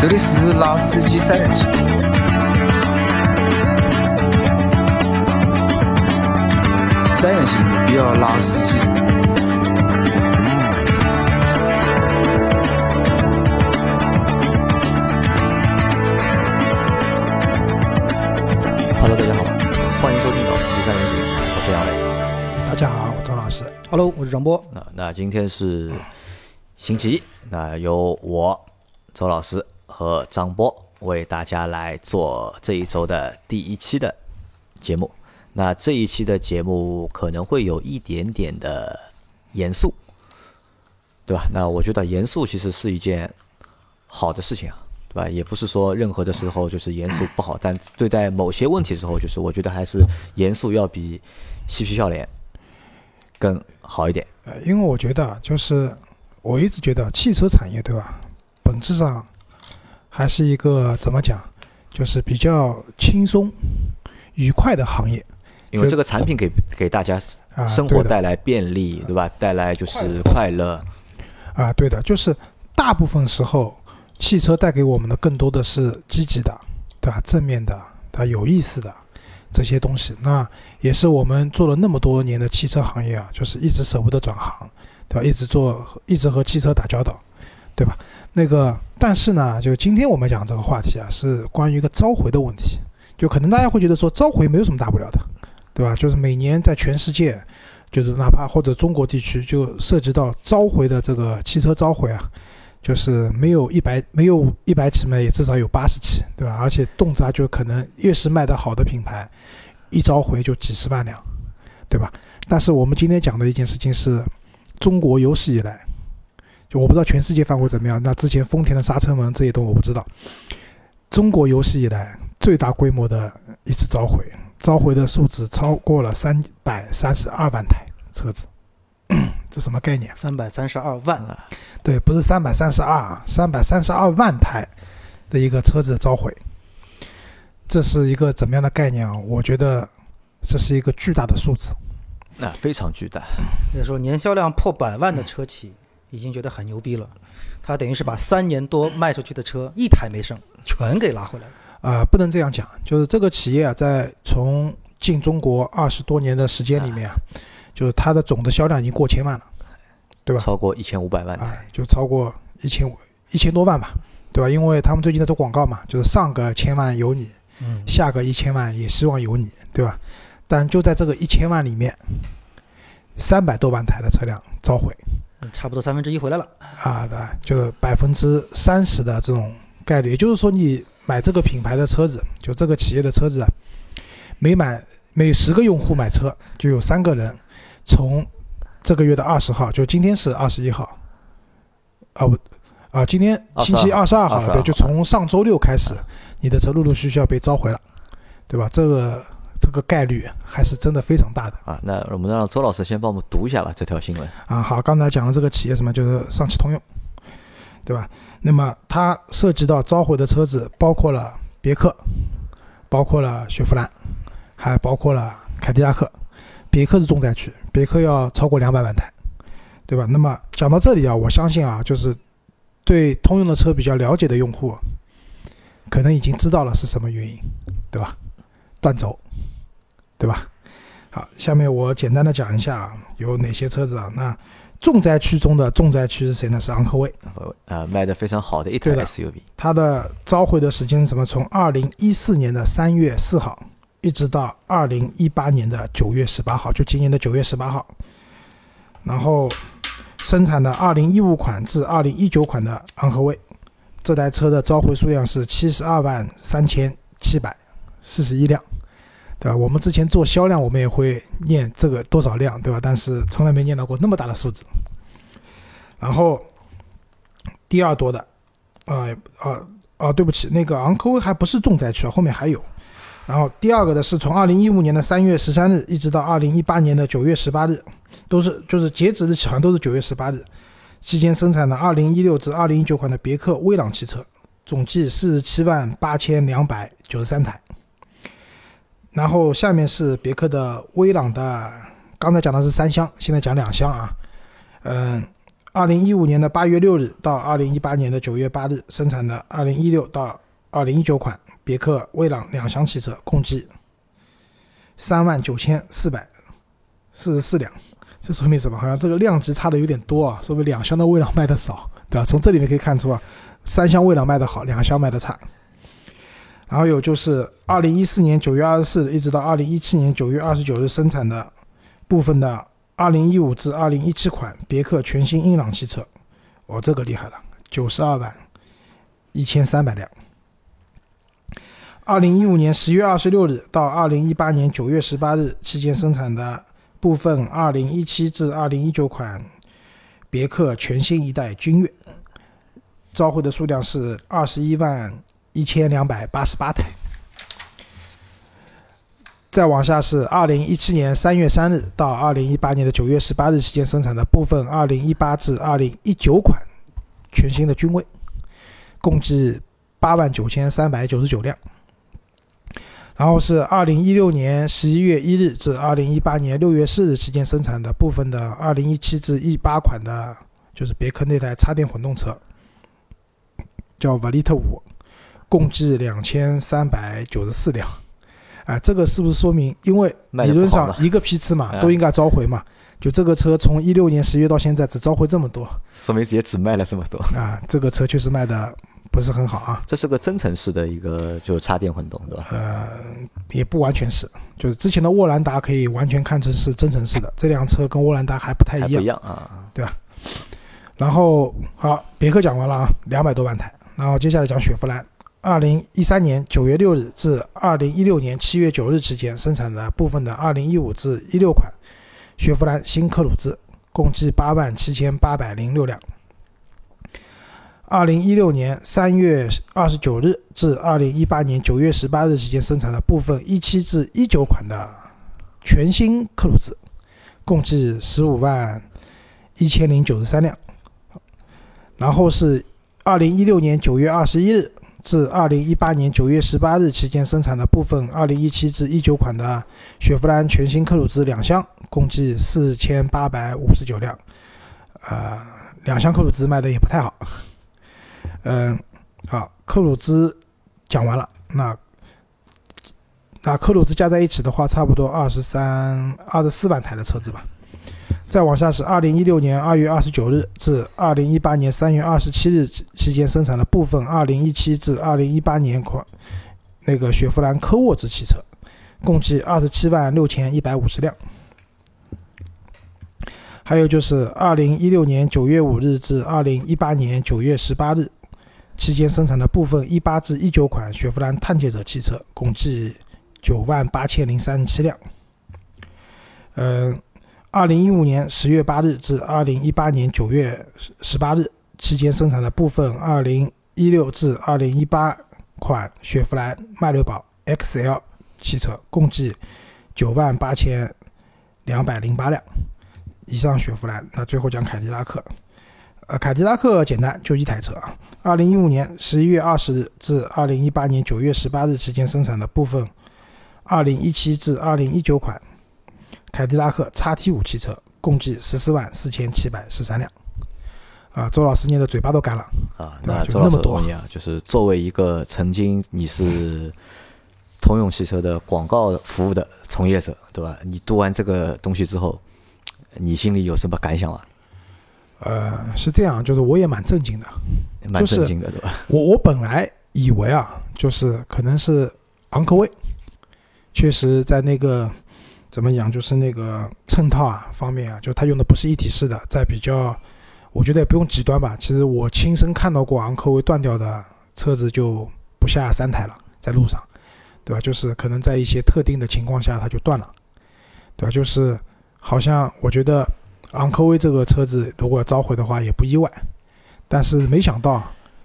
这里是老司机三人行，三人行必有老司机。Hello，大家好，欢迎收听老司机三人行，我是杨磊。大家好，我周老师。Hello，我是张波。那那今天是星期一，那由我周老师和张波为大家来做这一周的第一期的节目。那这一期的节目可能会有一点点的严肃，对吧？那我觉得严肃其实是一件好的事情啊，对吧？也不是说任何的时候就是严肃不好，但对待某些问题的时候，就是我觉得还是严肃要比嬉皮笑脸更好一点。呃，因为我觉得就是我一直觉得汽车产业对吧，本质上还是一个怎么讲，就是比较轻松、愉快的行业因为这个产品给给大家啊。生活带来便利，对吧？带来就是快乐，啊，对的，就是大部分时候汽车带给我们的更多的是积极的，对吧？正面的，它有意思的这些东西。那也是我们做了那么多年的汽车行业啊，就是一直舍不得转行，对吧？一直做，一直和汽车打交道，对吧？那个，但是呢，就今天我们讲这个话题啊，是关于一个召回的问题。就可能大家会觉得说召回没有什么大不了的，对吧？就是每年在全世界，就是哪怕或者中国地区，就涉及到召回的这个汽车召回啊，就是没有一百没有一百起嘛，也至少有八十起，对吧？而且动辄就可能越是卖得好的品牌，一召回就几十万辆，对吧？但是我们今天讲的一件事情是，中国有史以来，就我不知道全世界范围怎么样，那之前丰田的刹车门这些东西我不知道，中国有史以来最大规模的一次召回，召回的数字超过了三百三十二万台车子，这什么概念？三百三十二万，对，不是三百三十二，三百三十二万台的一个车子召回，这是一个怎么样的概念啊？我觉得这是一个巨大的数字。那非常巨大。那时候年销量破百万的车企已经觉得很牛逼了。他等于是把三年多卖出去的车一台没剩，全给拉回来了。啊、不能这样讲，就是这个企业啊，在从进中国二十多年的时间里面啊，就是它的总的销量已经过千万了，对吧？超过一千五百万啊台，，就超过一千五一千多万吧，对吧？因为他们最近在做广告嘛，就是上个千万有你，嗯，下个一千万也希望有你，对吧？但就在这个一千万里面，三百多万台的车辆召回差不多三分之一回来了。啊，对，就是百分之三十的这种概率。也就是说，你买这个品牌的车子，就这个企业的车子啊，每买每十个用户买车，就有三个人从这个月的二十号，就今天是二十一号，啊不啊，今天星期二十二号，22对，就从上周六开始，你的车陆陆续续要被召回了，对吧？这个这个概率还是真的非常大的啊。那我们让周老师先帮我们读一下吧，这条新闻。啊。好，刚才讲的这个企业什么，就是上汽通用，对吧？那么它涉及到召回的车子，包括了别克，包括了雪佛兰，还包括了凯迪拉克。别克是重灾区，别克要超过两百万台，对吧？那么讲到这里啊，我相信啊，就是对通用的车比较了解的用户，可能已经知道了是什么原因，对吧？断轴，对吧？好，下面我简单的讲一下啊，有哪些车子啊？那重灾区中的重灾区是谁呢？是昂科威，啊，卖的非常好的一台 SUV，它的召回的时间是什么？从二零一四年的三月四号，一直到二零一八年的九月十八号，就今年的九月十八号。然后生产的二零一五款至二零一九款的昂科威，这台车的召回数量是七十二万三千七百四十一辆，对吧？我们之前做销量，我们也会念这个多少辆，对吧？但是从来没念到过那么大的数字。然后第二多的，呃呃哦，对不起，那个昂科威还不是重灾区啊，后面还有。然后第二个的是从二零一五年的三月十三日一直到二零一八年的九月十八日，都是就是截止日期好像都是九月十八日，期间生产的二零一六至二零一九款的别克威朗汽车，总计四十七万八千两百九十三台。然后下面是别克的威朗的，刚才讲的是三厢，现在讲两厢啊，嗯，二零一五年的八月六日到二零一八年的九月八日生产的二零一六到二零一九款别克威朗两厢汽车，共计三万九千四百四十四辆。这说明什么？好像这个量级差的有点多啊，说明两厢的威朗卖的少，对吧？从这里面可以看出啊，三厢威朗卖的好，两厢卖的差。然后有就是二零一四年九月二十四日一直到二零一七年九月二十九日生产的部分的二零一五至二零一七款别克全新英朗汽车，哦，这个厉害了，九十二万一千三百辆。二零一五年十月二十六日到二零一八年九月十八日期间生产的。部分二零一七至二零一九款别克全新一代君越，召回的数量是二十一万一千两百八十八台。再往下是二零一七年三月三日到二零一八年的九月十八日期间生产的部分二零一八至二零一九款全新的君威，共计八万九千三百九十九辆。然后是二零一六年十一月一日至二零一八年六月四日期间生产的部分的二零一七至一八款的，就是别克那台插电混动车，叫瓦利特五，共计两千三百九十四辆。哎，这个是不是说明，因为理论上一个批次嘛，都应该召回嘛？就这个车从一六年十月到现在只召回这么多，说明也只卖了这么多啊。这个车确实卖的。不是很好啊，这是个增程式的一个，就是插电混动，对吧？呃，也不完全是，就是之前的沃兰达可以完全看成是增程式的，这辆车跟沃兰达还不太一样，不一样啊，对吧？然后好，别克讲完了啊，两百多万台，然后接下来讲雪佛兰，二零一三年九月六日至二零一六年七月九日期间生产的部分的二零一五至一六款雪佛兰新克鲁兹，共计八万七千八百零六辆。二零一六年三月二十九日至二零一八年九月十八日期间生产的部分一七至一九款的全新克鲁兹，共计十五万一千零九十三辆。然后是二零一六年九月二十一日至二零一八年九月十八日期间生产的部分二零一七至一九款的雪佛兰全新克鲁兹两厢，共计四千八百五十九辆。呃，两厢克鲁兹卖的也不太好。嗯，好，克鲁兹讲完了，那那克鲁兹加在一起的话，差不多二十三、二十四万台的车子吧。再往下是二零一六年二月二十九日至二零一八年三月二十七日期间生产的部分二零一七至二零一八年款那个雪佛兰科沃兹汽车，共计二十七万六千一百五十辆。还有就是二零一六年九月五日至二零一八年九月十八日。期间生产的部分一八至一九款雪佛兰探界者汽车，共计九万八千零三十七辆。嗯，二零一五年十月八日至二零一八年九月十八日期间生产的部分二零一六至二零一八款雪佛兰迈锐宝 XL 汽车，共计九万八千两百零八辆。以上雪佛兰，那最后讲凯迪拉克。呃，凯迪拉克简单就一台车啊。二零一五年十一月二十日至二零一八年九月十八日期间生产的部分，二零一七至二零一九款凯迪拉克 XT 五汽车，共计十四万四千七百十三辆。啊，周老师念的嘴巴都干了啊。那周老师问你啊，就是作为一个曾经你是通用汽车的广告服务的从业者，对吧？你读完这个东西之后，你心里有什么感想啊？呃，是这样，就是我也蛮震惊的，蛮震惊的，对吧？我我本来以为啊，就是可能是昂科威，确实在那个怎么讲，就是那个衬套啊方面啊，就它用的不是一体式的，在比较，我觉得也不用极端吧。其实我亲身看到过昂科威断掉的车子就不下三台了，在路上，对吧？就是可能在一些特定的情况下它就断了，对吧？就是好像我觉得。昂科威这个车子如果召回的话也不意外，但是没想到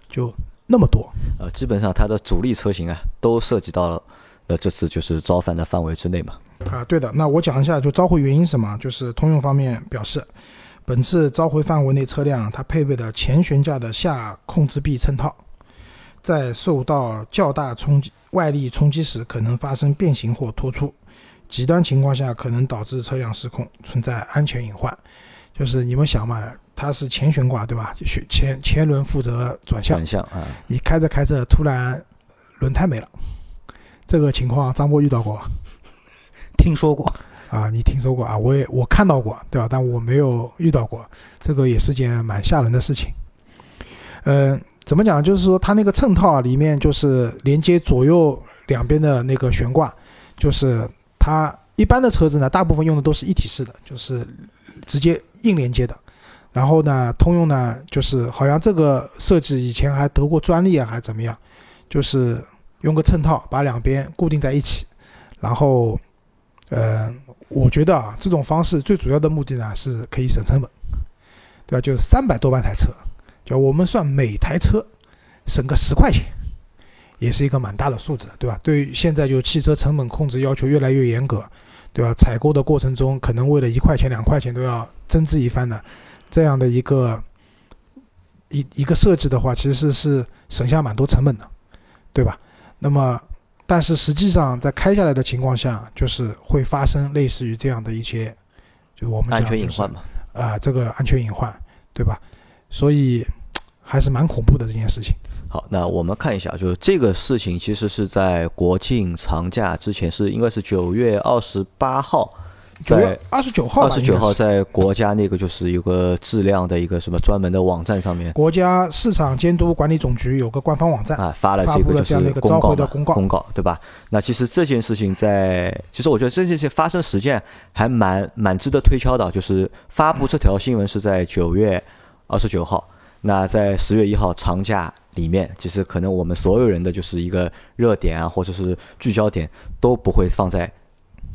就那么多。呃，基本上它的主力车型啊都涉及到了，呃，这次就是召返的范围之内嘛。啊，对的。那我讲一下就召回原因什么？就是通用方面表示，本次召回范围内车辆它配备的前悬架的下控制臂衬套，在受到较大冲击外力冲击时可能发生变形或脱出。极端情况下可能导致车辆失控，存在安全隐患。就是你们想嘛，它是前悬挂对吧？前前前轮负责转向转，向啊，你开着开着突然轮胎没了，这个情况张波遇到过听说过，啊？你听说过啊？我也我看到过对吧？但我没有遇到过，这个也是件蛮吓人的事情。嗯、怎么讲？就是说它那个衬套啊，里面就是连接左右两边的那个悬挂，就是它一般的车子呢，大部分用的都是一体式的，就是直接硬连接的。然后呢，通用呢，就是好像这个设计以前还得过专利啊，还是怎么样？就是用个衬套把两边固定在一起，然后，呃，我觉得啊，这种方式最主要的目的呢，是可以省成本，对吧？就是三百多万台车，就我们算每台车省个十块钱，也是一个蛮大的数字，对吧？对于现在就汽车成本控制要求越来越严格，对吧？采购的过程中，可能为了一块钱两块钱都要争执一番的，这样的一个一一个设计的话，其实是省下蛮多成本的，对吧？那么，但是实际上在开下来的情况下，就是会发生类似于这样的一些，就是我们讲安全隐患嘛。啊、这个安全隐患，对吧？所以还是蛮恐怖的这件事情。好，那我们看一下，就是这个事情其实是在国庆长假之前，是应该是九月二十八号，九月在二十九号吧，二十九号在国家那个就是有个质量的一个什么专门的网站上面国家市场监督管理总局有个官方网站，啊发了这个就是公告的公告公告对吧？那其实这件事情在，其实我觉得这件事情发生时间还蛮蛮值得推敲的，就是发布这条新闻是在九月二十九号，那在十月一号长假里面，其实可能我们所有人的就是一个热点啊，或者是聚焦点都不会放在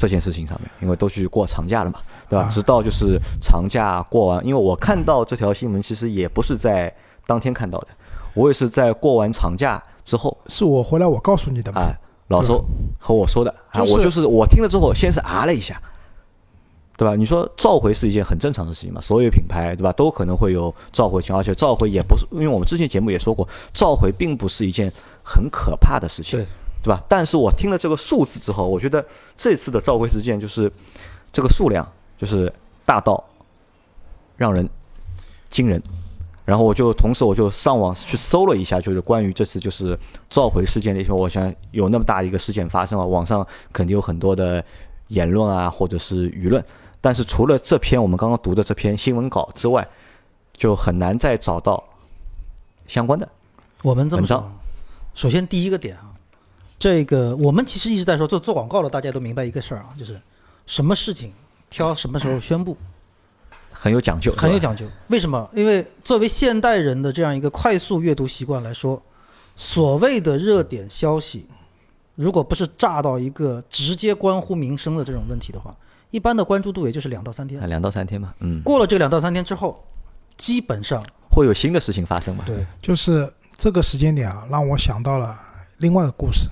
这件事情上面，因为都去过长假了嘛，对吧？啊直到就是长假过完，因为我看到这条新闻，其实也不是在当天看到的，我也是在过完长假之后是我回来我告诉你的嘛。啊，老周和我说的啊，就是我就是我听了之后，先是啊了一下，对吧？你说召回是一件很正常的事情嘛，所有品牌对吧都可能会有召回情况，而且召回也不是，因为我们之前节目也说过，召回并不是一件很可怕的事情，对对吧？但是我听了这个数字之后，我觉得这次的召回事件就是这个数量就是大到让人惊人。然后我就同时我就上网去搜了一下，就是关于这次就是召回事件的一些，我想有那么大一个事件发生啊，网上肯定有很多的言论啊，或者是舆论。但是除了这篇我们刚刚读的这篇新闻稿之外，就很难再找到相关的。我们这么文章说，首先第一个点啊，这个我们其实一直在说做做广告的，大家都明白一个事儿啊，就是什么事情挑什么时候宣布，很有讲究，很有讲究。为什么？因为作为现代人的这样一个快速阅读习惯来说，所谓的热点消息，如果不是炸到一个直接关乎民生的这种问题的话，一般的关注度也就是两到三天啊，。两到三天嘛，嗯，过了这两到三天之后，基本上会有新的事情发生嘛？对就是这个时间点啊，让我想到了另外一个故事，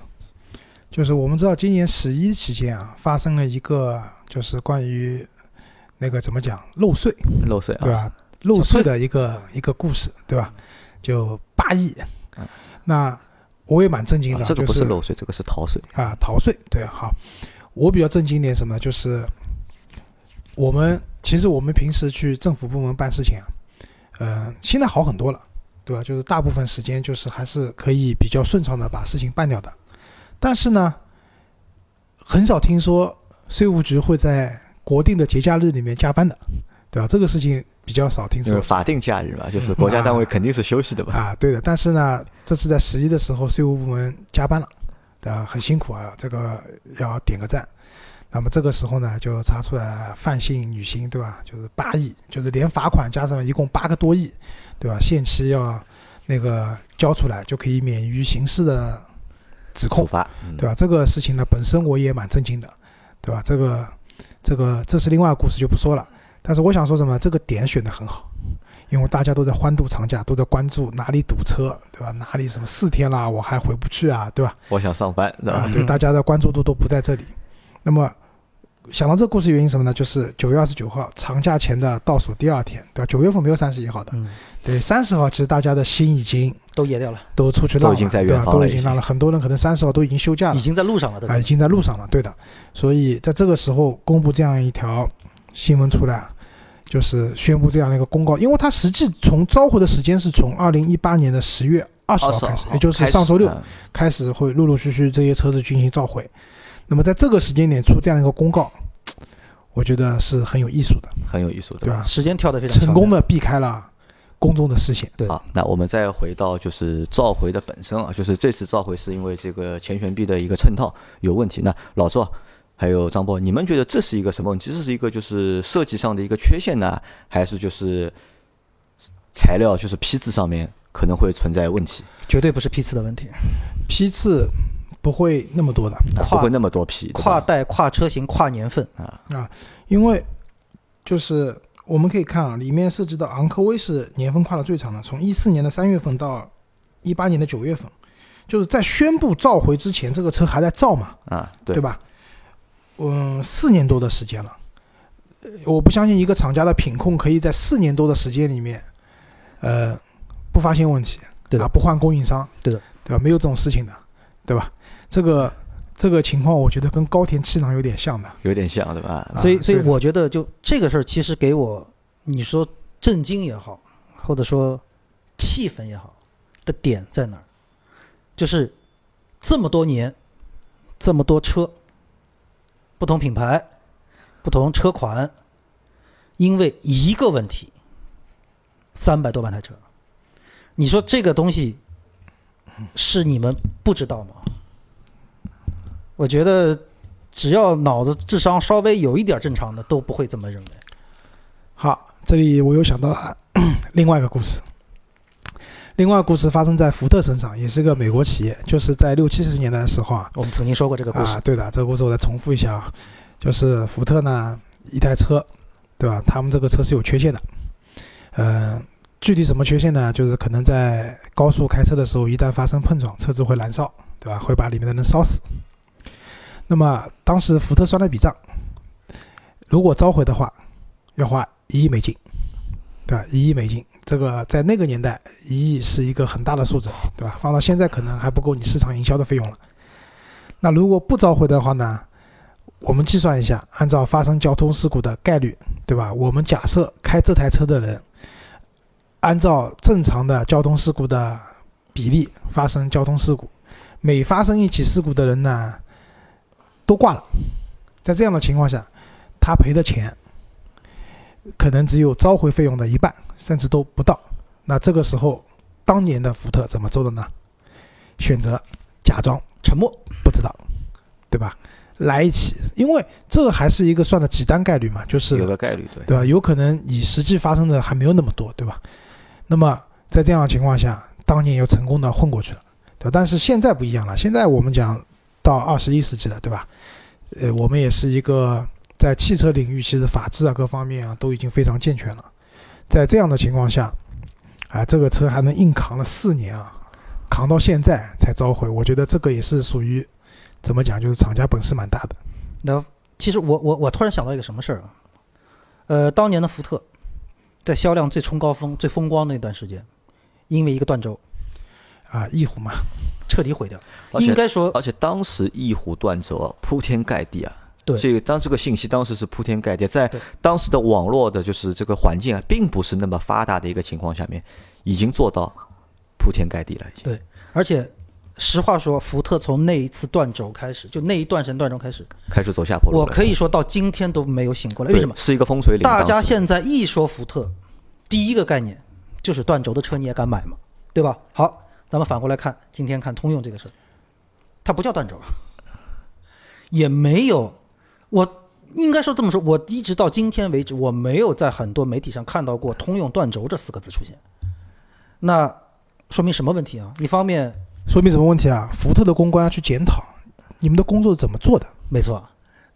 就是我们知道今年十一期间啊，发生了一个就是关于那个怎么讲漏税，漏税啊，对吧？漏税的一个一个故事，对吧？就八亿嗯，那我也蛮震惊的，啊这个不就是漏税，这个是逃税。啊，逃税，对，好，我比较震惊点什么呢？就是我们其实我们平时去政府部门办事情啊，呃，现在好很多了，对吧？就是大部分时间就是还是可以比较顺畅的把事情办掉的，但是呢，很少听说税务局会在国定的节假日里面加班的，对吧？这个事情比较少听说法定假日嘛，就是国家单位肯定是休息的嘛。啊，对的。但是呢，这次在十一的时候，税务部门加班了，对吧？很辛苦啊，这个要点个赞。那么这个时候呢，就查出来范姓女星，对吧？就是八亿，就是连罚款加上一共八个多亿，对吧？限期要那个交出来，就可以免于刑事的指控对吧？这个事情呢，本身我也蛮震惊的，对吧？这个这个这是另外一个故事，就不说了。但是我想说什么，这个点选的很好，因为大家都在欢度长假，都在关注哪里堵车，对吧？哪里什么四天啦，我还回不去啊，对吧？我想上班，对吧？啊，对，大家的关注度都不在这里。那么想到这个故事原因什么呢？就是九月二十九号长假前的倒数第二天，对吧？九月份没有三十一号的，嗯对，三十号其实大家的心已经都野掉了，都出去浪了，都已经在？远方了都已经浪了，很多人可能三十号都已经休假了已。经在路上了，对吧啊，已？经在路上了，对的。所以在这个时候公布这样一条新闻出来，就是宣布这样的一个公告，因为它实际从召回的时间是从二零一八年的十月二十号开始，也就是上周六嗯开始会陆陆续续这些车子进行召回。那么在这个时间点出这样一个公告，我觉得是很有艺术的，很有艺术的，对吧？时间跳得非常的成功的避开了公众的视线。对好，那我们再回到就是召回的本身啊，就是这次召回是因为这个前悬臂的一个衬套有问题。那老赵还有张波，你们觉得这是一个什么问题？这是一个就是设计上的一个缺陷呢，还是就是材料就是批次上面可能会存在问题？绝对不是批次的问题，批次不会那么多的，啊不跨会那么多批，跨代、跨车型、跨年份。啊。啊，因为就是我们可以看啊，里面涉及到昂科威是年份跨的最长的，从一四年的三月份到一八年的九月份，就是在宣布召回之前，这个车还在造嘛，啊，对。对吧？嗯，四年多的时间了，呃我不相信一个厂家的品控可以在四年多的时间里面，呃，不发现问题，对吧啊，不换供应商，对的，对吧？没有这种事情的，对吧？这个这个情况，我觉得跟高田气囊有点像的，有点像，对吧？啊所以，所以我觉得就这个事儿，其实给我你说震惊也好，或者说气愤也好的点在哪儿？就是这么多年，这么多车，不同品牌、不同车款，因为一个问题，三百多万台车，你说这个东西是你们不知道吗？我觉得只要脑子智商稍微有一点正常的，都不会这么认为。好，这里我又想到了 另外一个故事。另外故事发生在福特身上，也是个美国企业，就是在六七十年代的时候啊，我们曾经说过这个故事，啊，对的，这个故事我再重复一下啊，就是福特呢一台车，对吧？他们这个车是有缺陷的，呃，具体什么缺陷呢？就是可能在高速开车的时候，一旦发生碰撞，车子会燃烧，对吧？会把里面的人烧死。那么当时福特算了一笔账，如果召回的话，要花一亿美金，对吧？一亿美金，这个在那个年代，一亿是一个很大的数字，对吧？放到现在可能还不够你市场营销的费用了。那如果不召回的话呢？我们计算一下，按照发生交通事故的概率，对吧？我们假设开这台车的人，按照正常的交通事故的比例发生交通事故，每发生一起事故的人呢，都挂了。在这样的情况下，他赔的钱可能只有召回费用的一半，甚至都不到。那这个时候，当年的福特怎么做的呢？选择假装沉默。不知道，对吧？来一起，因为这个还是一个算的几单概率嘛，就是有个概率，对。对吧？有可能你实际发生的还没有那么多，对吧？那么在这样的情况下，当年又成功的混过去了，对吧？但是现在不一样了，现在我们讲到二十一世纪了，对吧？呃，我们也是一个在汽车领域，其实法制啊各方面啊都已经非常健全了。在这样的情况下，啊，这个车还能硬扛了四年啊，扛到现在才召回，我觉得这个也是属于怎么讲，就是厂家本事蛮大的。那其实我我我突然想到一个什么事儿啊？呃，当年的福特在销量最冲高峰、最风光那段时间，因为一个断轴啊，翼虎嘛，彻底毁掉。应该说，而且当时翼虎断轴啊铺天盖地啊，对这个当这个信息当时是铺天盖地，在当时的网络的就是这个环境啊，并不是那么发达的一个情况下面，已经做到铺天盖地了，已经。对，而且实话说，福特从那一次断轴开始，就那一段时间断轴开始，开始走下坡路。我可以说到今天都没有醒过来。为什么？是一个风水岭。大家现在一说福特，第一个概念就是断轴的车你也敢买吗？对吧？好，咱们反过来看，今天看通用这个事儿，它不叫断轴啊，也没有，我应该说这么说，我一直到今天为止，我没有在很多媒体上看到过“通用断轴”这四个字出现。那说明什么问题啊？一方面，说明什么问题啊？福特的公关要去检讨你们的工作怎么做的。没错，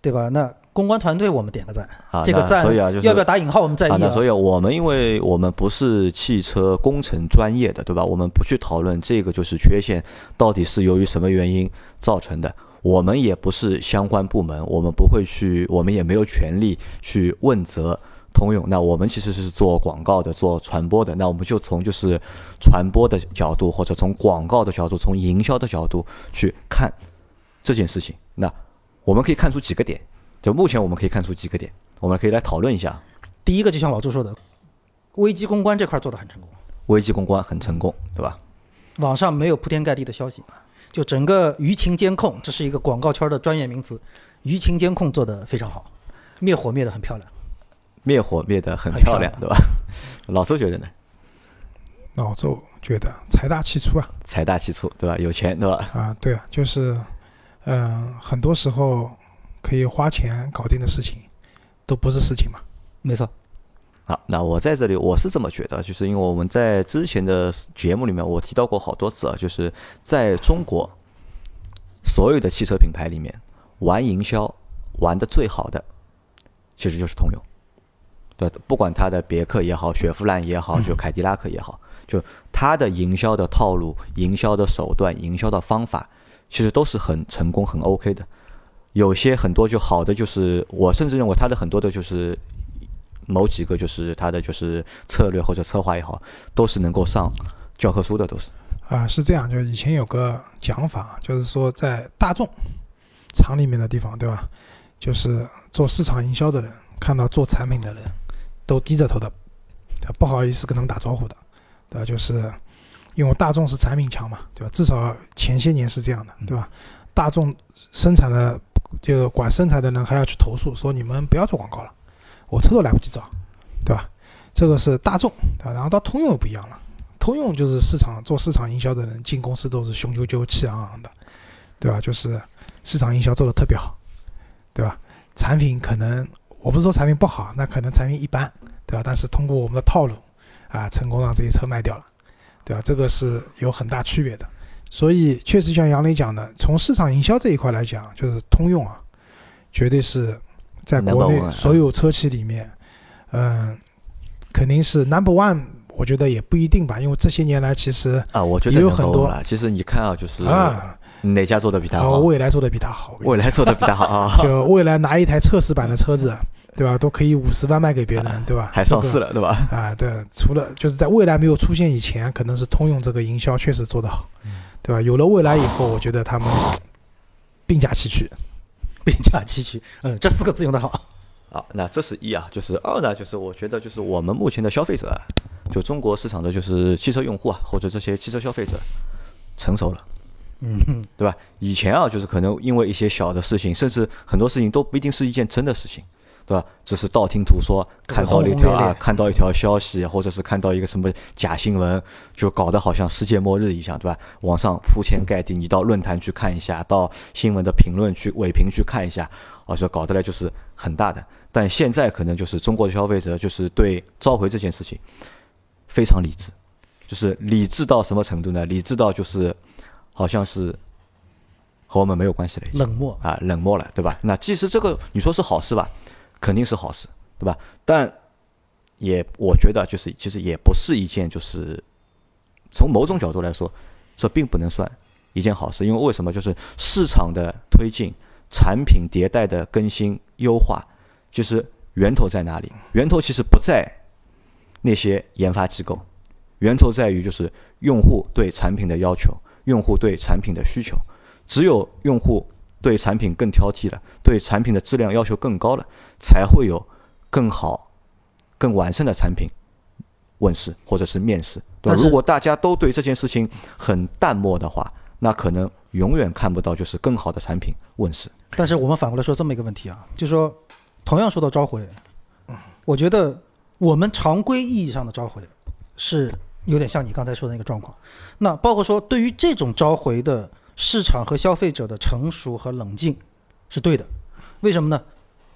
对吧？那公关团队我们点个赞，啊，这个赞所以啊，就是要不要打引号？我们在意啊，那啊所。以我们因为我们不是汽车工程专业的，对吧？我们不去讨论这个就是缺陷到底是由于什么原因造成的。我们也不是相关部门，我们不会去，我们也没有权利去问责通用。那我们其实是做广告的，做传播的。那我们就从就是传播的角度，或者从广告的角度，从营销的角度去看这件事情。那我们可以看出几个点，就目前我们可以看出几个点，我们可以来讨论一下。第一个就像老周说的，危机公关这块做得很成功，危机公关很成功，对吧？网上没有铺天盖地的消息，就整个舆情监控，这是一个广告圈的专业名词，舆情监控做得非常好，灭火灭得很漂亮。灭火灭得很很漂亮，漂亮对吧？老周觉得呢？老周觉得财大气粗啊财大气粗，对吧？有钱，对吧？啊，对啊，就是嗯、很多时候可以花钱搞定的事情，都不是事情嘛。没错，好，那我在这里我是这么觉得，就是因为我们在之前的节目里面我提到过好多次啊，就是在中国所有的汽车品牌里面，玩营销玩的最好的，其实就是通用。对，不管它的别克也好，雪佛兰也好，就凯迪拉克也好，就它的营销的套路、营销的手段、营销的方法，其实都是很成功、很 OK 的。有些很多就好的，就是我甚至认为它的很多的就是某几个就是它的就是策略或者策划也好，都是能够上教科书的，都是。啊，是这样，就是以前有个讲法，就是说在大众厂里面的地方，对吧？就是做市场营销的人，看到做产品的人，都低着头的，不好意思跟他们打招呼的，对吧？就是因为大众是产品强嘛，对吧？至少前些年是这样的，对吧？大众生产的就管生产的人还要去投诉，说你们不要做广告了，我车都来不及找，对吧？这个是大众，对吧？然后到通用又不一样了。通用就是市场做市场营销的人进公司都是雄赳赳、气昂昂的，对吧？就是市场营销做的特别好，对吧？产品可能我不是说产品不好，那可能产品一般，对吧？但是通过我们的套路啊，成功让这些车卖掉了，对吧？这个是有很大区别的。所以确实像杨磊讲的，从市场营销这一块来讲，就是通用啊，绝对是在国内所有车企里面，嗯、肯定是 number one。我觉得也不一定吧，因为这些年来其实啊，我觉得也有很多。其实你看啊，就是啊，哪家做的比他好？未来做的比它好，未来做的比他好啊，就未来拿一台测试版的车子，对吧，都可以五十万卖给别人，对吧？还上市了了，对吧？啊，对，除了就是在未来没有出现以前，可能是通用这个营销确实做得好，对吧？有了未来以后，我觉得他们并驾齐驱。并驾齐驱，嗯，这四个字用得好。好，那这是一啊，就是二呢，就是我觉得就是我们目前的消费者啊，就中国市场的就是汽车用户啊，或者这些汽车消费者成熟了。嗯哼，对吧？以前啊，就是可能因为一些小的事情，甚至很多事情都不一定是一件真的事情，对吧？只是道听途说，看到了一条看到一条消息，或者是看到一个什么假新闻，就搞得好像世界末日一样，对吧？网上铺天盖地，你到论坛去看一下，到新闻的评论去尾评去看一下，啊，就搞得来就是很大的。但现在可能就是中国的消费者就是对召回这件事情非常理智，就是理智到什么程度呢？理智到就是好像是和我们没有关系了，冷漠，啊，冷漠了，对吧？那其实这个你说是好事吧，肯定是好事，对吧？但也我觉得就是其实也不是一件就是从某种角度来说，这并不能算一件好事，因为为什么？就是市场的推进、产品迭代的更新优化，其实源头在哪里？源头其实不在那些研发机构，源头在于就是用户对产品的要求，用户对产品的需求。只有用户对产品更挑剔了，对产品的质量要求更高了，才会有更好、更完善的产品问世或者是面世，对吧？但如果大家都对这件事情很淡漠的话，那可能永远看不到就是更好的产品问世。但是我们反过来说这么一个问题啊，就说同样说到召回，我觉得我们常规意义上的召回是有点像你刚才说的那个状况。那包括说对于这种召回的市场和消费者的成熟和冷静是对的，为什么呢？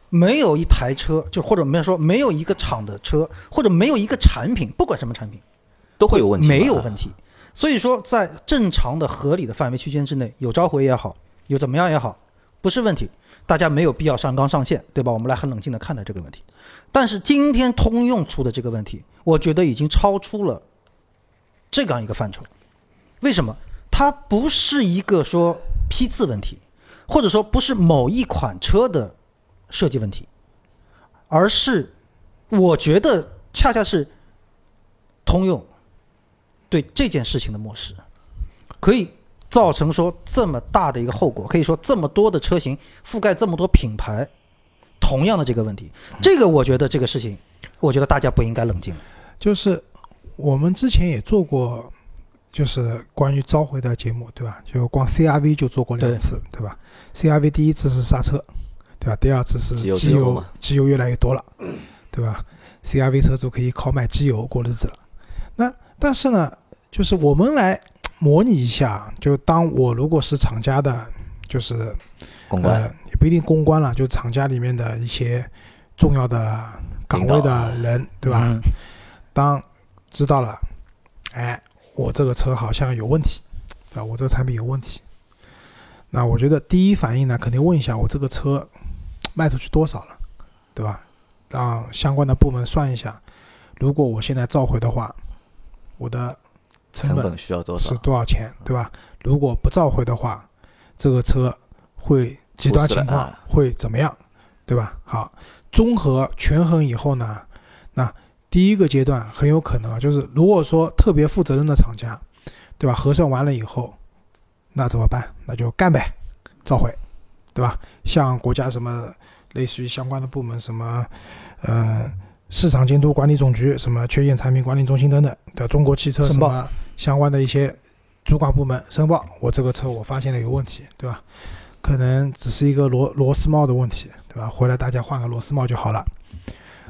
没有一台车，就或者我们说没有一个厂的车，或者没有一个产品，不管什么产品，都会有问题，没有问题。所以说，在正常的、合理的范围区间之内，有召回也好，有怎么样也好，不是问题。大家没有必要上纲上线，对吧？我们来很冷静的看待这个问题。但是今天通用出的这个问题，我觉得已经超出了这样一个范畴。为什么？它不是一个说批次问题，或者说不是某一款车的设计问题，而是我觉得恰恰是通用对这件事情的漠视，可以造成说这么大的一个后果，可以说这么多的车型覆盖这么多品牌，同样的这个问题，这个我觉得这个事情我觉得大家不应该冷静。就是我们之前也做过，就是关于召回的节目，对吧？就光 CRV 就做过两次，对吧？CRV 第一次是刹车，对吧？第二次是机油机油越来越多了，对吧？CRV 车主可以靠卖机油过日子了。那但是呢，就是我们来模拟一下，就当我如果是厂家的，就是公关、呃，也不一定公关了，就厂家里面的一些重要的岗位的人，对吧？嗯当知道了，哎，我这个车好像有问题，啊？我这个产品有问题，那我觉得第一反应呢，肯定问一下我这个车卖出去多少了，对吧？让相关的部门算一下，如果我现在召回的话，我的成本需要多少是？多少钱，对吧？如果不召回的话，这个车会极端情况会怎么样，对吧？好，综合权衡以后呢，那第一个阶段很有可能啊，就是如果说特别负责任的厂家，对吧？核算完了以后，那怎么办？那就干呗，召回，对吧？像国家什么类似于相关的部门，什么呃市场监督管理总局、什么缺陷产品管理中心等等，对吧？中国汽车什么相关的一些主管部门申报，我这个车我发现了有问题，对吧？可能只是一个螺螺丝帽的问题，对吧？回来大家换个螺丝帽就好了。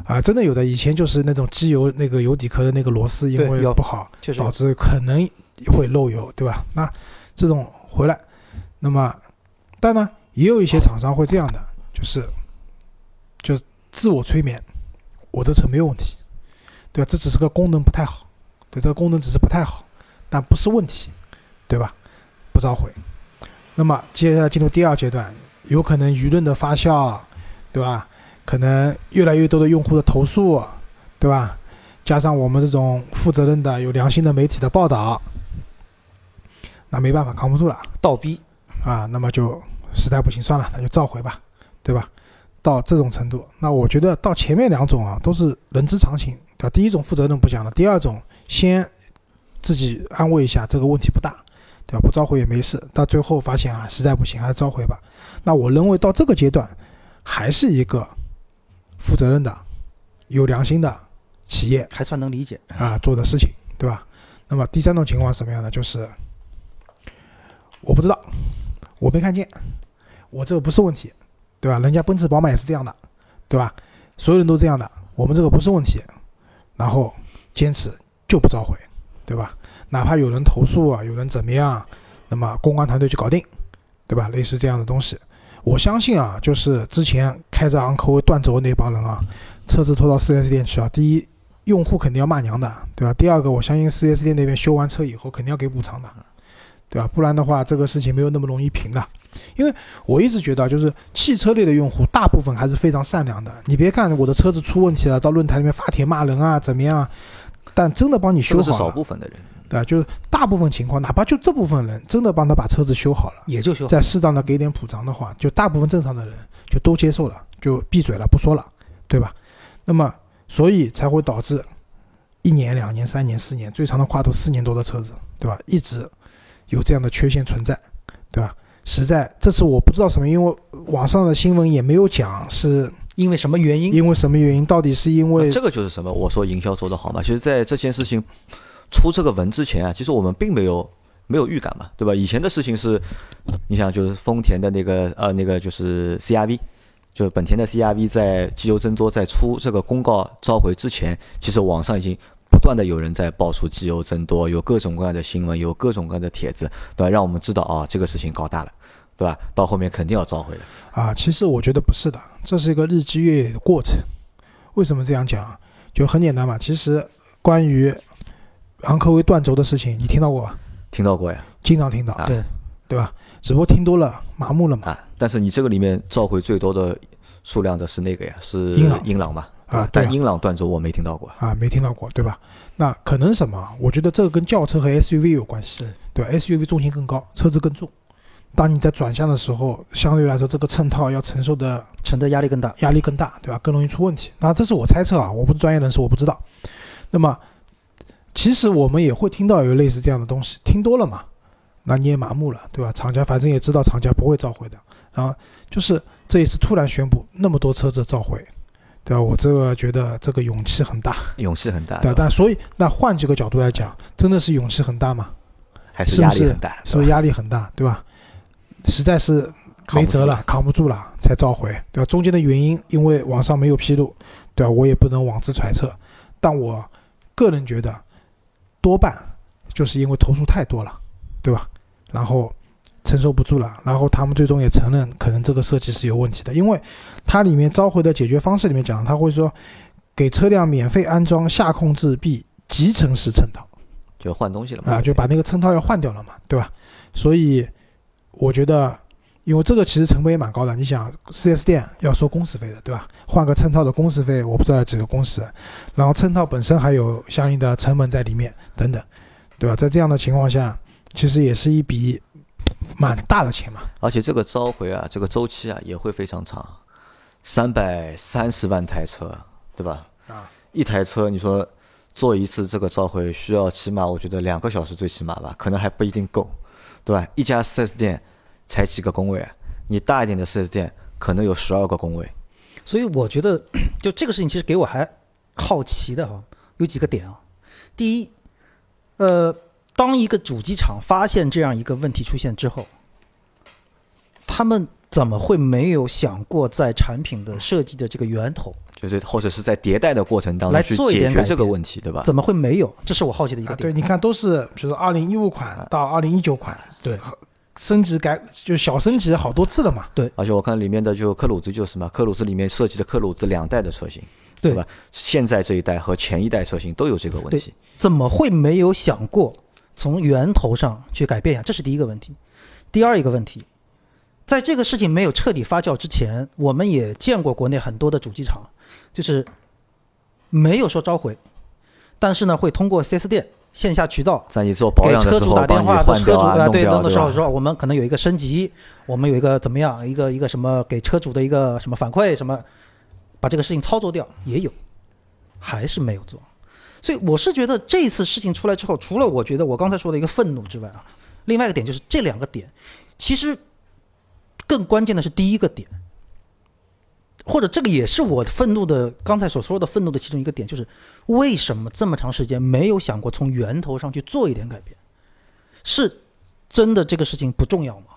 啊，真的有的，以前就是那种机油那个油底壳的那个螺丝，因为不好，导致可能会漏油，对吧？那这种回来，那么但呢，也有一些厂商会这样的，就是就自我催眠，我这车没有问题，对吧？这只是个功能不太好，对，这个功能只是不太好，但不是问题，对吧？不召回。那么接下来进入第二阶段，有可能舆论的发酵，对吧？可能越来越多的用户的投诉，对吧？加上我们这种负责任的、有良心的媒体的报道，那没办法，扛不住了倒逼，啊！那么就实在不行，算了，那就召回吧，对吧？到这种程度，那我觉得到前面两种啊，都是人之常情，对吧？第一种负责任不讲了，第二种先自己安慰一下，这个问题不大，对吧？不召回也没事。到最后发现啊，实在不行还是召回吧。那我认为到这个阶段，还是一个负责任的、有良心的企业还算能理解。啊做的事情，对吧？那么第三种情况是什么样的？就是我不知道，我没看见，我这个不是问题，对吧？人家奔驰、宝马也是这样的，对吧？所有人都这样的，我们这个不是问题，然后坚持就不召回，对吧？哪怕有人投诉啊，有人怎么样，那么公关团队去搞定，对吧？类似这样的东西，我相信啊，就是之前开着昂科威断轴那帮人啊，车子拖到 4S 店去啊，第一，用户肯定要骂娘的，对吧？第二个，我相信 4S 店那边修完车以后肯定要给补偿的，对吧？不然的话，这个事情没有那么容易平的。因为我一直觉得，就是汽车类的用户大部分还是非常善良的。你别看我的车子出问题了，到论坛里面发帖骂人啊，怎么样？但真的帮你修好了，少部分的人，对吧？就是大部分情况，哪怕就这部分人真的帮他把车子修好了。也就修好。再适当的给点补偿的话，就大部分正常的人就都接受了，就闭嘴了，不说了，对吧？那么，所以才会导致一年、两年、三年、四年，最长的跨度四年多的车子，对吧？一直有这样的缺陷存在，对吧？实在这次我不知道什么，因为网上的新闻也没有讲是因为什么原因？因为什么原因，到底是因为那这个就是什么？我说营销做得好嘛。其实，在这件事情出这个文之前啊，其实我们并没有没有预感嘛，对吧？以前的事情是，你想就是丰田的那个呃那个就是 CRV，就是本田的 CRV 在机油增多在出这个公告召回之前，其实网上已经不断的有人在爆出机油增多，有各种各样的新闻，有各种各样的帖子，对吧？让我们知道啊，这个事情搞大了，对吧？到后面肯定要召回的。啊，其实我觉得不是的，这是一个日积月累的过程。为什么这样讲？就很简单嘛。其实关于昂科威断轴的事情，你听到过吧？听到过呀？经常听到，啊对，对吧？只不过听多了麻木了嘛。啊，但是你这个里面召回最多的数量的是那个呀，是英朗英朗嘛？啊但英朗断轴我没听到过。啊，没听到过，对吧？那可能什么？我觉得这个跟轿车和 SUV 有关系，对吧？SUV 重心更高，车子更重。当你在转向的时候，相对来说这个衬套要承受的承的压力更大。压力更大，对吧？更容易出问题。那这是我猜测啊，我不是专业人士，我不知道。那么，其实我们也会听到有类似这样的东西，听多了嘛，那你也麻木了，对吧？厂家反正也知道厂家不会召回的，然后就是这一次突然宣布那么多车子召回，对吧？我这个觉得这个勇气很大，勇气很大，对吧？但所以那换几个角度来讲，真的是勇气很大吗？还是压力很大，是不是压力很大，对吧？实在是没辙了，扛不住了才召回，对吧？中间的原因因为网上没有披露，对吧？我也不能妄自揣测，但我个人觉得多半就是因为投诉太多了，对吧？然后承受不住了，然后他们最终也承认可能这个设计是有问题的，因为它里面召回的解决方式里面讲，他会说给车辆免费安装下控制臂集成式衬套，就换东西了嘛，啊，就把那个衬套要换掉了嘛，对吧？所以我觉得。因为这个其实成本也蛮高的，你想，4S 店要收工时费的，对吧？换个衬套的工时费，我不知道几个工时，然后衬套本身还有相应的成本在里面，等等，对吧？在这样的情况下，其实也是一笔蛮大的钱嘛。而且这个召回啊，这个周期啊也会非常长，三百三十万台车，对吧？啊，一台车你说做一次这个召回需要起码我觉得两个小时最起码吧，可能还不一定够，对吧？一家 4S 店。才几个工位啊？你大一点的四 S 店可能有十二个工位，所以我觉得 就这个事情其实给我还好奇的哈，有几个点啊。第一，呃，当一个主机厂发现这样一个问题出现之后，他们怎么会没有想过在产品的设计的这个源头，就是或者是在迭代的过程当中去解决这个问题，对吧？怎么会没有？这是我好奇的一个点。对，你看都是比如说二零一五款到二零一九款，对。升级改就小升级好多次了嘛？对，而且我看里面的就克鲁兹就是嘛，克鲁兹里面设计的克鲁兹两代的车型，对吧？现在这一代和前一代车型都有这个问题，怎么会没有想过从源头上去改变呀？这是第一个问题。第二一个问题，在这个事情没有彻底发酵之前，我们也见过国内很多的主机厂，就是没有说召回，但是呢，会通过 4S 店。线下渠道在你做保养的时候，给车主打电话，车主啊，对，弄的时候说我们可能有一个升级，我们有一个怎么样，一个一个什么给车主的一个什么反馈，什么把这个事情操作掉也有，还是没有做。所以我是觉得这次事情出来之后，除了我觉得我刚才说的一个愤怒之外啊，另外一个点就是这两个点，其实更关键的是第一个点。或者这个也是我愤怒的，刚才所说的愤怒的其中一个点，就是为什么这么长时间没有想过从源头上去做一点改变？是真的这个事情不重要吗？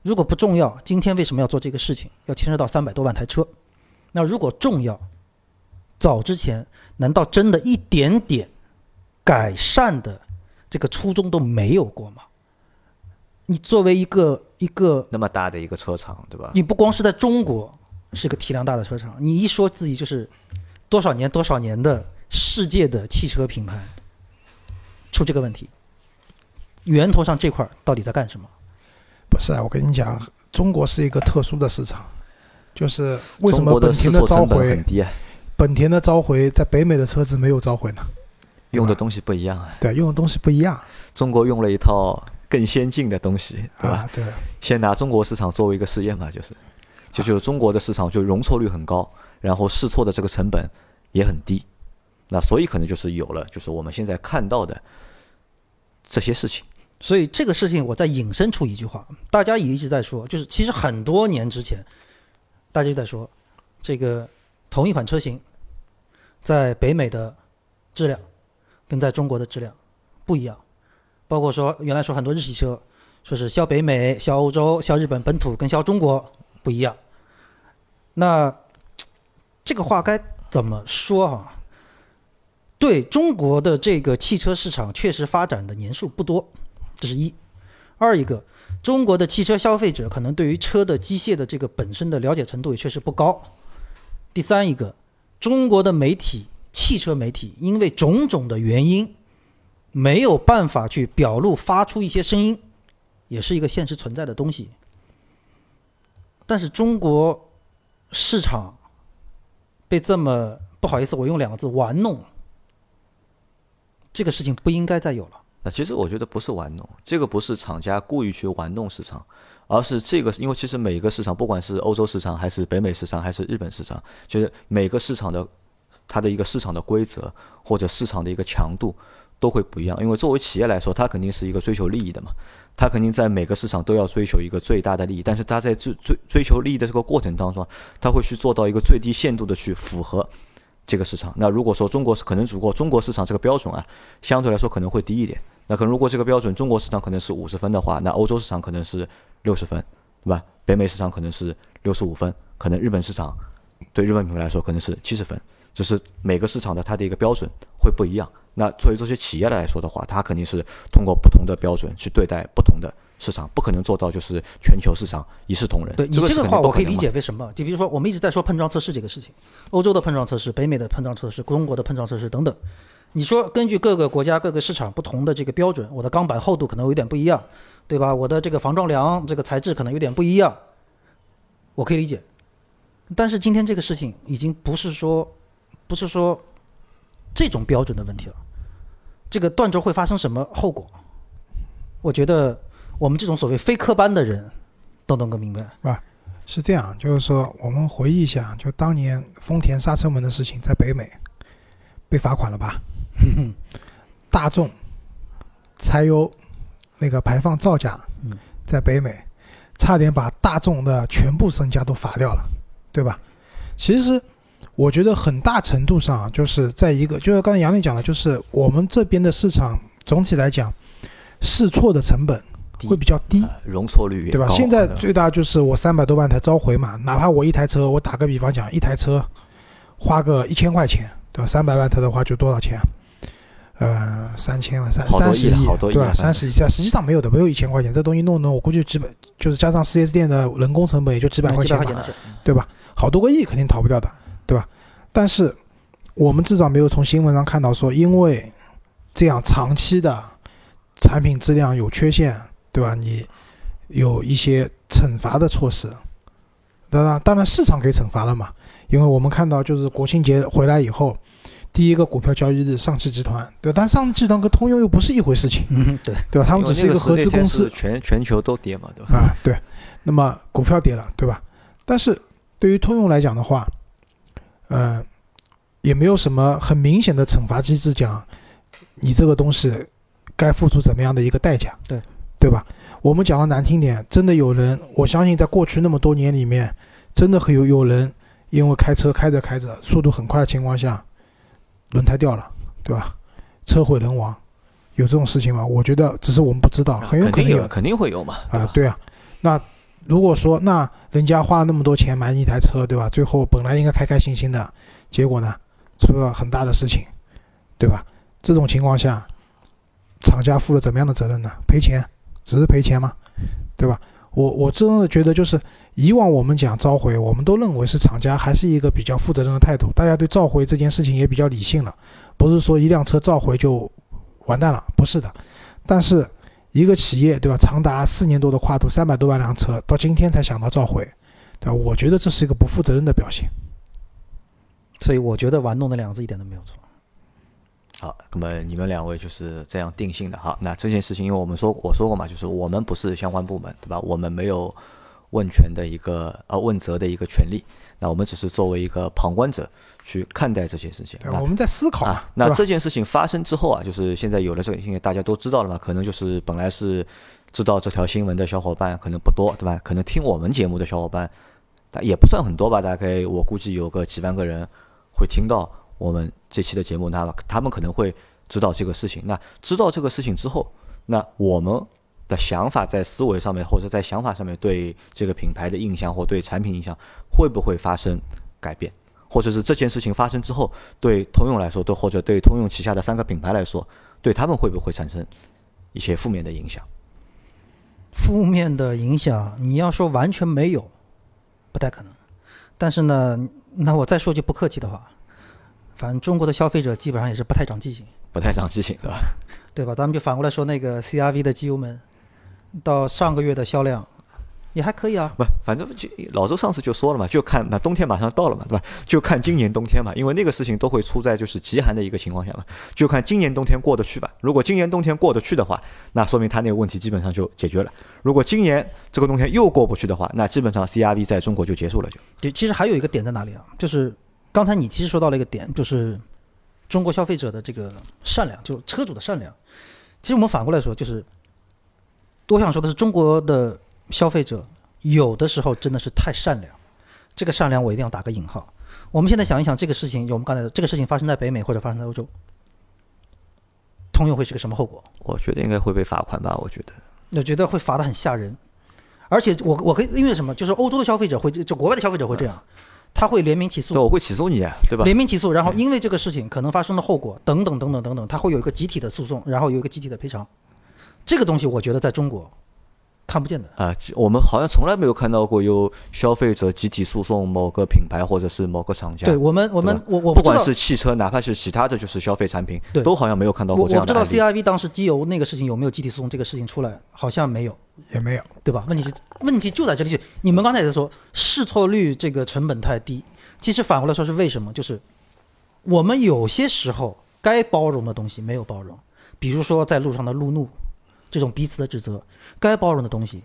如果不重要，今天为什么要做这个事情？要牵涉到三百多万台车？那如果重要，早之前难道真的一点点改善的这个初衷都没有过吗？你作为一个一个那么大的一个车厂，对吧？你不光是在中国。是个体量大的车厂，你一说自己就是多少年多少年的世界的汽车品牌，出这个问题，源头上这块到底在干什么？不是啊，我跟你讲，中国是一个特殊的市场，就是为什么本田的召回很低、啊，本田的召回在北美的车子没有召回呢？用的东西不一样啊。对，用的东西不一样。中国用了一套更先进的东西，对吧？对。先拿中国市场作为一个试验嘛，就是。就就是中国的市场就容错率很高，然后试错的这个成本也很低，那所以可能就是有了，就是我们现在看到的这些事情。所以这个事情我再引申出一句话，大家也一直在说，就是其实很多年之前，大家就在说，这个同一款车型在北美的质量跟在中国的质量不一样，包括说原来说很多日系车说是销北美、销欧洲、销日本本土跟销中国。不一样，那这个话该怎么说啊？对中国的这个汽车市场确实发展的年数不多，这是一；二一个，中国的汽车消费者可能对于车的机械的这个本身的了解程度也确实不高；第三一个，中国的媒体，汽车媒体因为种种的原因，没有办法去表露发出一些声音，也是一个现实存在的东西。但是中国市场被这么不好意思，我用两个字玩弄，这个事情不应该再有了。那其实我觉得不是玩弄，这个不是厂家故意去玩弄市场，而是这个因为其实每个市场，不管是欧洲市场还是北美市场还是日本市场，就是每个市场的它的一个市场的规则或者市场的一个强度都会不一样。因为作为企业来说，它肯定是一个追求利益的嘛，他肯定在每个市场都要追求一个最大的利益。但是他在追追追求利益的这个过程当中，他会去做到一个最低限度的去符合这个市场。那如果说中国是可能如果中国市场这个标准啊，相对来说可能会低一点。那可能如果这个标准中国市场可能是五十分的话，那欧洲市场可能是六十分，对吧？北美市场可能是六十五分，可能日本市场对日本品牌来说可能是七十分。就是每个市场的它的一个标准会不一样。那作为这些企业来说的话，它肯定是通过不同的标准去对待不同的市场，不可能做到就是全球市场一视同仁。对你这这个话，我可以理解为什么？就比如说，我们一直在说碰撞测试这个事情，欧洲的碰撞测试、北美的碰撞测试、中国的碰撞测试等等。你说根据各个国家、各个市场不同的这个标准，我的钢板厚度可能有点不一样，对吧？我的这个防撞梁这个材质可能有点不一样，我可以理解。但是今天这个事情已经不是说，不是说这种标准的问题了。这个断轴会发生什么后果？我觉得我们这种所谓非科班的人都能够明白。是这样，就是说，我们回忆一下，就当年丰田刹车门的事情，在北美被罚款了吧？大众柴油那个排放造假嗯，在北美差点把大众的全部身家都罚掉了，对吧？其实我觉得很大程度上就是在一个，就是刚才杨磊讲的，就是我们这边的市场总体来讲试错的成本会比较低。呃容错率也对吧？现在最大就是我三百多万台召回嘛，哪怕我一台车，我打个比方讲，一台车花个一千块钱，对吧？三百万台的话就多少钱？呃，三千万，三三十亿，亿对吧？三十亿，这实际上没有的，没有一千块钱，这东西弄弄，我估计几百，就是加上 4S 店的人工成本也就几百块钱吧块钱，对吧？好多个亿肯定逃不掉的，对吧？但是我们至少没有从新闻上看到说，因为这样长期的产品质量有缺陷，对吧？你有一些惩罚的措施。当然，当然市场给惩罚了嘛，因为我们看到就是国庆节回来以后，第一个股票交易日，上汽集团，对吧？但上汽集团跟通用又不是一回事情，嗯，对，对吧？他们只是一个合资公司，全全球都跌嘛，对吧？啊，对，那么股票跌了，对吧？但是对于通用来讲的话，呃，也没有什么很明显的惩罚机制，讲你这个东西该付出怎么样的一个代价，对，对吧？我们讲的难听点，真的有人，我相信在过去那么多年里面，真的很有有人因为开车开着开着速度很快的情况下，轮胎掉了，对吧？车毁人亡，有这种事情吗？我觉得只是我们不知道，很有可能有肯定有，肯定会有嘛，啊吧，对啊，那如果说那人家花了那么多钱买你一台车，对吧？最后本来应该开开心心的，结果呢出了很大的事情，对吧？这种情况下，厂家负了怎么样的责任呢？赔钱，只是赔钱吗？对吧？我我真的觉得，就是以往我们讲召回，我们都认为是厂家还是一个比较负责任的态度，大家对召回这件事情也比较理性了，不是说一辆车召回就完蛋了，不是的。但是一个企业，对吧？长达四年多的跨度，三百多万辆车，到今天才想到召回，对吧？我觉得这是一个不负责任的表现。所以我觉得玩弄的两个字一点都没有错。好，那么你们两位就是这样定性的。哈，那这件事情，因为我们说我说过嘛，就是我们不是相关部门，对吧？我们没有问权的一个呃问责的一个权利，那我们只是作为一个旁观者去看待这件事情。我们在思考嘛啊，，那这件事情发生之后啊，就是现在有了这个，因为大家都知道了嘛，可能就是本来是知道这条新闻的小伙伴可能不多，对吧？可能听我们节目的小伙伴，但也不算很多吧，大概我估计有个几万个人会听到我们这期的节目，那他们可能会知道这个事情。那知道这个事情之后，那我们的想法在思维上面或者在想法上面对这个品牌的印象或对产品印象会不会发生改变？或者是这件事情发生之后，对通用来说，对或者对通用旗下的三个品牌来说，对他们会不会产生一些负面的影响？负面的影响，你要说完全没有，不太可能。但是呢，那我再说句不客气的话，反正中国的消费者基本上也是不太长记性，不太长记性，对吧？对吧？咱们就反过来说，那个 CRV 的机油门，到上个月的销量也还可以啊。不，反正就老周上次就说了嘛，就看那冬天马上到了嘛，对吧？就看今年冬天嘛，因为那个事情都会出在就是极寒的一个情况下嘛，就看今年冬天过得去吧。如果今年冬天过得去的话，那说明他那个问题基本上就解决了。如果今年这个冬天又过不去的话，那基本上 CRV 在中国就结束了就。对，其实还有一个点在哪里啊？就是刚才你其实说到了一个点，就是中国消费者的这个善良，就车主的善良。其实我们反过来说，就是我想说的是，中国的消费者有的时候真的是太善良。这个善良我一定要打个引号。我们现在想一想，这个事情，我们刚才的这个事情发生在北美或者发生在欧洲，通用会是个什么后果？我觉得应该会被罚款吧，我觉得。我觉得会罚的很吓人。而且我我可以因为什么？就是欧洲的消费者会，就国外的消费者会这样，他会联名起诉对，。我会起诉你，对吧？联名起诉，然后因为这个事情可能发生的后果等等等等等等，他会有一个集体的诉讼，然后有一个集体的赔偿。这个东西我觉得在中国看不见的。啊，我们好像从来没有看到过有消费者集体诉讼某个品牌或者是某个厂家。对我们，我们我我不管是汽车，哪怕是其他的就是消费产品，都好像没有看到过这我不知道。CRV 当时机油那个事情有没有集体诉讼这个事情出来，好像没有，也没有。对吧？问题是问题就在这里，你们刚才也在说试错率这个成本太低，其实反过来说是为什么？就是我们有些时候该包容的东西没有包容，比如说在路上的路怒，这种彼此的指责，该包容的东西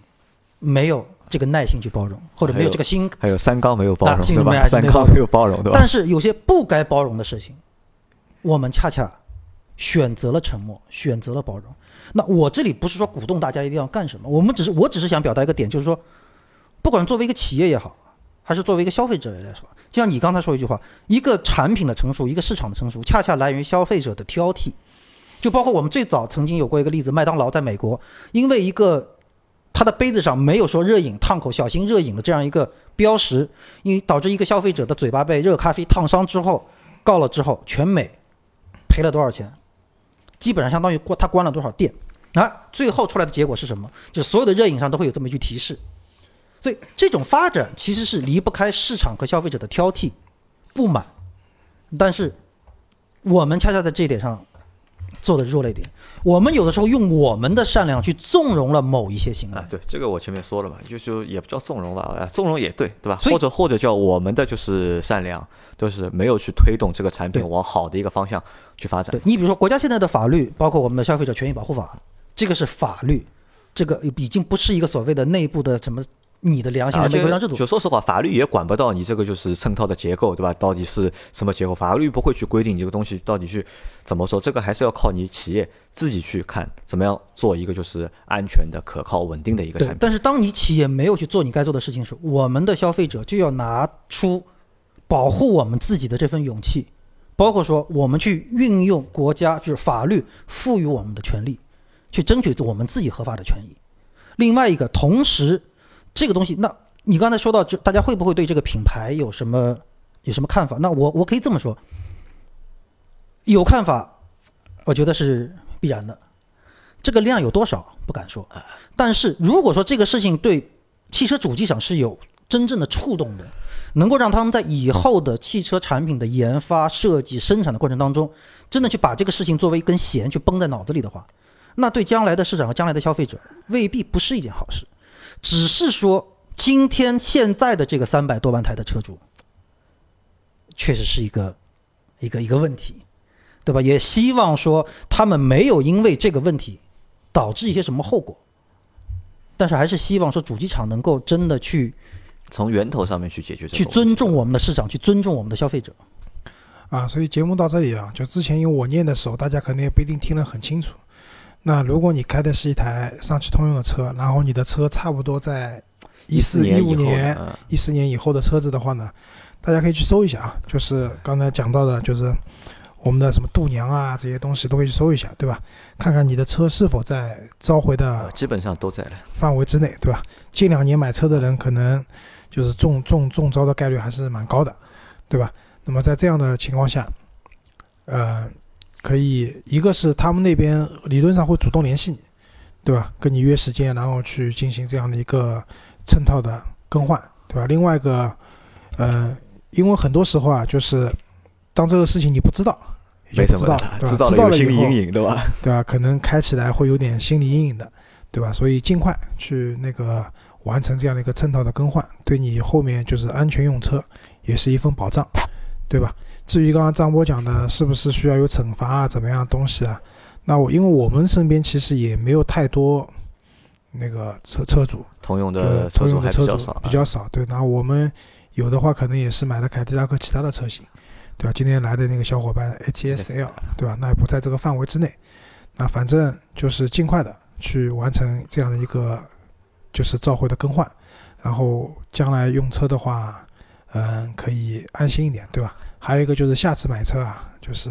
没有这个耐心去包容，或者没有这个心还有三高没有包啊容，对吧？三高没有包容没有包容，对吧？但是有些不该包容的事情，我们恰恰选择了沉默，选择了包容。那我这里不是说鼓动大家一定要干什么，我们只是我只是想表达一个点，就是说，不管作为一个企业也好，还是作为一个消费者来说，就像你刚才说一句话，一个产品的成熟，一个市场的成熟，恰恰来源于消费者的挑剔。就包括我们最早曾经有过一个例子，麦当劳在美国，因为一个它的杯子上没有说热饮烫口、小心热饮的这样一个标识，因为导致一个消费者的嘴巴被热咖啡烫伤之后，告了之后，全美赔了多少钱？基本上相当于关他关了多少店啊？最后出来的结果是什么？就是所有的热饮上都会有这么一句提示。所以这种发展其实是离不开市场和消费者的挑剔、不满，但是我们恰恰在这一点上做的弱了一点。我们有的时候用我们的善良去纵容了某一些行为啊，，对，这个我前面说了嘛，就就也不叫纵容吧，啊，纵容也对，对吧？或者或者叫我们的就是善良，就是没有去推动这个产品往好的一个方向去发展对。你比如说，国家现在的法律，包括我们的消费者权益保护法，这个是法律，这个已经不是一个所谓的内部的什么你的良心的没规章制度就。说实话，法律也管不到你这个就是衬套的结构，对吧？到底是什么结构？法律不会去规定你这个东西到底去怎么说，这个还是要靠你企业自己去看怎么样做一个就是安全的、可靠、稳定的一个产，品。但是当你企业没有去做你该做的事情时，我们的消费者就要拿出保护我们自己的这份勇气，包括说我们去运用国家就是法律赋予我们的权利，去争取我们自己合法的权益。另外一个，同时这个东西，那你刚才说到就，大家会不会对这个品牌有什么有什么看法？那我我可以这么说，有看法，我觉得是必然的。这个量有多少不敢说，但是如果说这个事情对汽车主机厂是有真正的触动的，能够让他们在以后的汽车产品的研发、设计、生产的过程当中，真的去把这个事情作为一根弦去绷在脑子里的话，那对将来的市场和将来的消费者未必不是一件好事。只是说，今天现在的这个三百多万台的车主，确实是一个一个一个问题，对吧？也希望说他们没有因为这个问题导致一些什么后果，但是还是希望说主机厂能够真的去从源头上面去解决去尊重我们的市场，去尊重我们的消费者。啊，所以节目到这里啊，就之前因为我念的时候，大家可能也不一定听得很清楚。那如果你开的是一台上汽通用的车，然后你的车差不多在一四一五年一四年以后的车子的话呢，大家可以去搜一下啊，就是刚才讲到的，就是我们的什么度娘啊这些东西都可以去搜一下，对吧？看看你的车是否在召回的呃基本上都在了。范围之内，对吧？近两年买车的人可能就是中中中招的概率还是蛮高的，对吧？那么在这样的情况下，呃，可以一个是他们那边理论上会主动联系你，对吧？跟你约时间，然后去进行这样的一个衬套的更换，对吧？另外一个，呃，因为很多时候啊，就是当这个事情你不知道，也不知道对吧？知道知道了心理阴影，对吧？对吧？可能开起来会有点心理阴影的，对吧？所以尽快去那个完成这样的一个衬套的更换，对你后面就是安全用车也是一份保障，对吧？至于刚刚张波讲的，是不是需要有惩罚啊，怎么样的东西啊？那我因为我们身边其实也没有太多那个车车主，通用的车主还比较少啊，比较少。对，然后我们有的话可能也是买的凯迪拉克其他的车型，对吧？今天来的那个小伙伴 ATSL，对吧？那也不在这个范围之内。那反正就是尽快的去完成这样的一个就是召回的更换，然后将来用车的话，嗯，可以安心一点，对吧？还有一个就是下次买车啊，就是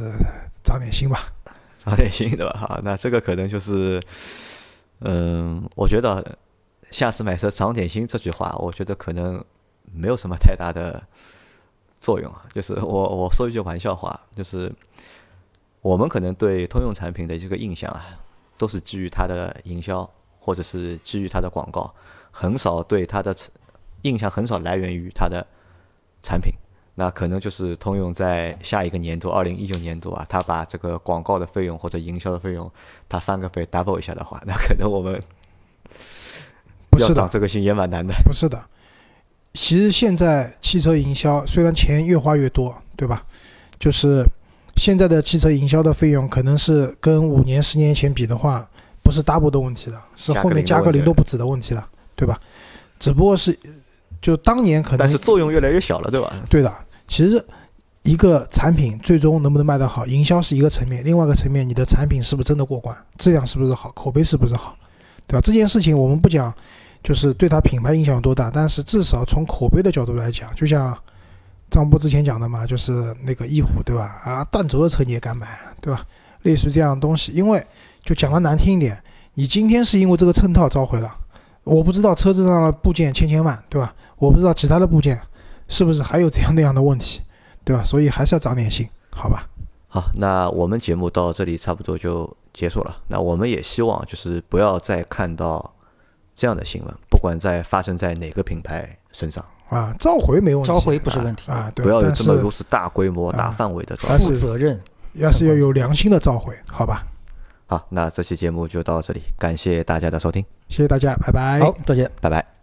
长点心吧。长点心，对吧？好，那这个可能就是，嗯，我觉得下次买车长点心这句话，我觉得可能没有什么太大的作用。就是我我说一句玩笑话，就是我们可能对通用产品的这个印象啊，都是基于它的营销或者是基于它的广告，很少对它的印象很少来源于它的产品。那可能就是通用在下一个年度，二零一九年度啊，它把这个广告的费用或者营销的费用，它翻个倍 double 一下的话，那可能我们要不是的，长这个心也蛮难的。不是的。其实现在汽车营销虽然钱越花越多，对吧？就是现在的汽车营销的费用可能是跟五年、十年前比的话，不是 double 的问题了，是后面加个零都不止的问题了，对吧？只不过是就当年可能但是作用越来越小了，对吧？对的，其实一个产品最终能不能卖得好，营销是一个层面，另外一个层面，你的产品是不是真的过关，质量是不是好，口碑是不是好，对吧？这件事情我们不讲，就是对它品牌影响有多大，但是至少从口碑的角度来讲，就像张波之前讲的嘛，就是那个翼虎，对吧？啊，断轴的车你也敢买，对吧？类似这样的东西，因为就讲的难听一点，你今天是因为这个衬套召回了，我不知道车子上的部件千千万，对吧？我不知道其他的部件是不是还有这样那样的问题，对吧？所以还是要长点心，好吧？好，那我们节目到这里差不多就结束了。那我们也希望就是不要再看到这样的新闻，不管在发生在哪个品牌身上，啊，召回没问题，召回不是问题，啊，对，不要有这么如此大规模、啊大范围的召但回。负是责任。要是要有良心的召回，好吧？好，那这期节目就到这里，感谢大家的收听，谢谢大家，拜拜。好，再见。拜拜。